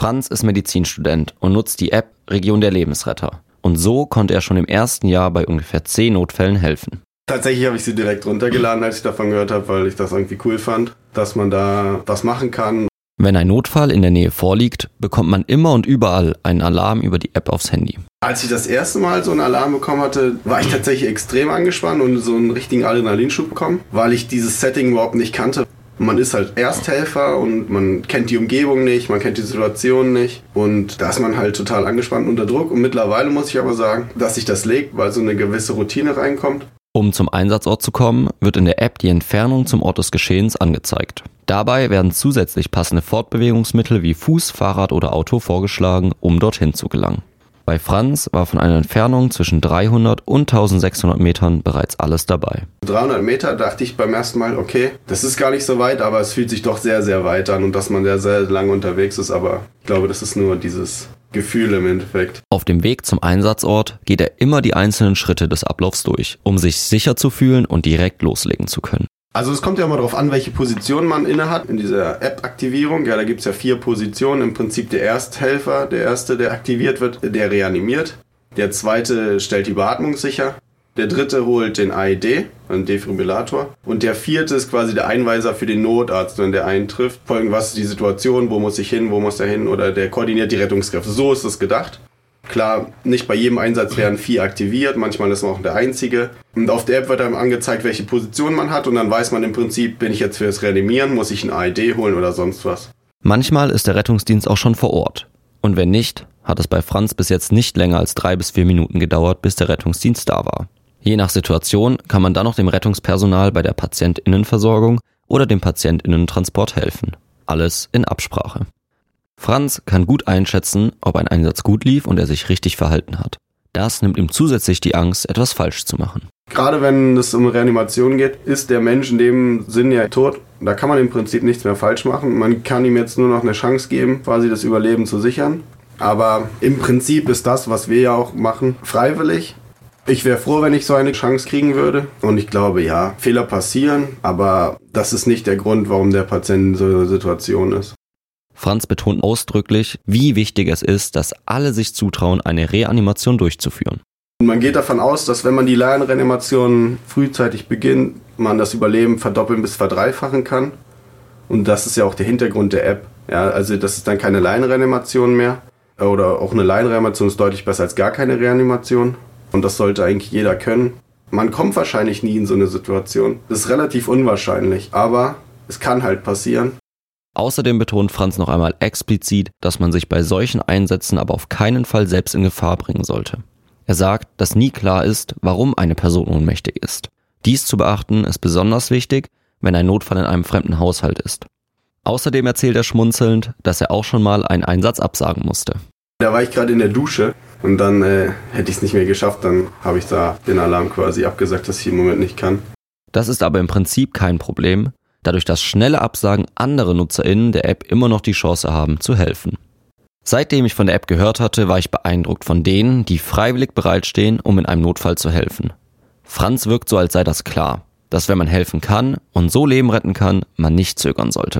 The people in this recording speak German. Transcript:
Franz ist Medizinstudent und nutzt die App Region der Lebensretter. Und so konnte er schon im ersten Jahr bei ungefähr zehn Notfällen helfen. Tatsächlich habe ich sie direkt runtergeladen, als ich davon gehört habe, weil ich das irgendwie cool fand, dass man da was machen kann. Wenn ein Notfall in der Nähe vorliegt, bekommt man immer und überall einen Alarm über die App aufs Handy. Als ich das erste Mal so einen Alarm bekommen hatte, war ich tatsächlich extrem angespannt und so einen richtigen Adrenalinschub bekommen, weil ich dieses Setting überhaupt nicht kannte. Man ist halt Ersthelfer und man kennt die Umgebung nicht, man kennt die Situation nicht und da ist man halt total angespannt unter Druck. Und mittlerweile muss ich aber sagen, dass sich das legt, weil so eine gewisse Routine reinkommt. Um zum Einsatzort zu kommen, wird in der App die Entfernung zum Ort des Geschehens angezeigt. Dabei werden zusätzlich passende Fortbewegungsmittel wie Fuß, Fahrrad oder Auto vorgeschlagen, um dorthin zu gelangen. Bei Franz war von einer Entfernung zwischen 300 und 1600 Metern bereits alles dabei. 300 Meter dachte ich beim ersten Mal, okay, das ist gar nicht so weit, aber es fühlt sich doch sehr, sehr weit an und dass man sehr, sehr lange unterwegs ist. Aber ich glaube, das ist nur dieses Gefühl im Endeffekt. Auf dem Weg zum Einsatzort geht er immer die einzelnen Schritte des Ablaufs durch, um sich sicher zu fühlen und direkt loslegen zu können. Also es kommt ja immer darauf an, welche Position man innehat in dieser App-Aktivierung. Ja, da gibt es ja vier Positionen. Im Prinzip der Ersthelfer, der erste, der aktiviert wird, der reanimiert. Der zweite stellt die Beatmung sicher. Der dritte holt den AED, einen Defibrillator. Und der vierte ist quasi der Einweiser für den Notarzt, wenn der eintrifft. Folgend, was ist die Situation, wo muss ich hin, wo muss er hin oder der koordiniert die Rettungskräfte. So ist es gedacht. Klar, nicht bei jedem Einsatz werden vier aktiviert, manchmal ist man auch der einzige. Und auf der App wird einem angezeigt, welche Position man hat und dann weiß man im Prinzip, bin ich jetzt fürs Reanimieren, muss ich ein AED holen oder sonst was. Manchmal ist der Rettungsdienst auch schon vor Ort. Und wenn nicht, hat es bei Franz bis jetzt nicht länger als drei bis vier Minuten gedauert, bis der Rettungsdienst da war. Je nach Situation kann man dann noch dem Rettungspersonal bei der Patientinnenversorgung oder dem Patientinnentransport helfen. Alles in Absprache. Franz kann gut einschätzen, ob ein Einsatz gut lief und er sich richtig verhalten hat. Das nimmt ihm zusätzlich die Angst, etwas falsch zu machen. Gerade wenn es um Reanimation geht, ist der Mensch in dem Sinn ja tot. Da kann man im Prinzip nichts mehr falsch machen. Man kann ihm jetzt nur noch eine Chance geben, quasi das Überleben zu sichern. Aber im Prinzip ist das, was wir ja auch machen, freiwillig. Ich wäre froh, wenn ich so eine Chance kriegen würde. Und ich glaube, ja, Fehler passieren, aber das ist nicht der Grund, warum der Patient in so einer Situation ist. Franz betont ausdrücklich, wie wichtig es ist, dass alle sich zutrauen, eine Reanimation durchzuführen. Man geht davon aus, dass wenn man die Laienreanimation frühzeitig beginnt, man das Überleben verdoppeln bis verdreifachen kann. Und das ist ja auch der Hintergrund der App. Ja, also das ist dann keine Laienreanimation mehr. Oder auch eine Laienreanimation ist deutlich besser als gar keine Reanimation. Und das sollte eigentlich jeder können. Man kommt wahrscheinlich nie in so eine Situation. Das ist relativ unwahrscheinlich, aber es kann halt passieren. Außerdem betont Franz noch einmal explizit, dass man sich bei solchen Einsätzen aber auf keinen Fall selbst in Gefahr bringen sollte. Er sagt, dass nie klar ist, warum eine Person ohnmächtig ist. Dies zu beachten ist besonders wichtig, wenn ein Notfall in einem fremden Haushalt ist. Außerdem erzählt er schmunzelnd, dass er auch schon mal einen Einsatz absagen musste. Da war ich gerade in der Dusche und dann äh, hätte ich es nicht mehr geschafft, dann habe ich da den Alarm quasi abgesagt, dass ich im Moment nicht kann. Das ist aber im Prinzip kein Problem, dadurch das schnelle Absagen andere NutzerInnen der App immer noch die Chance haben zu helfen. Seitdem ich von der App gehört hatte, war ich beeindruckt von denen, die freiwillig bereitstehen, um in einem Notfall zu helfen. Franz wirkt so, als sei das klar, dass wenn man helfen kann und so Leben retten kann, man nicht zögern sollte.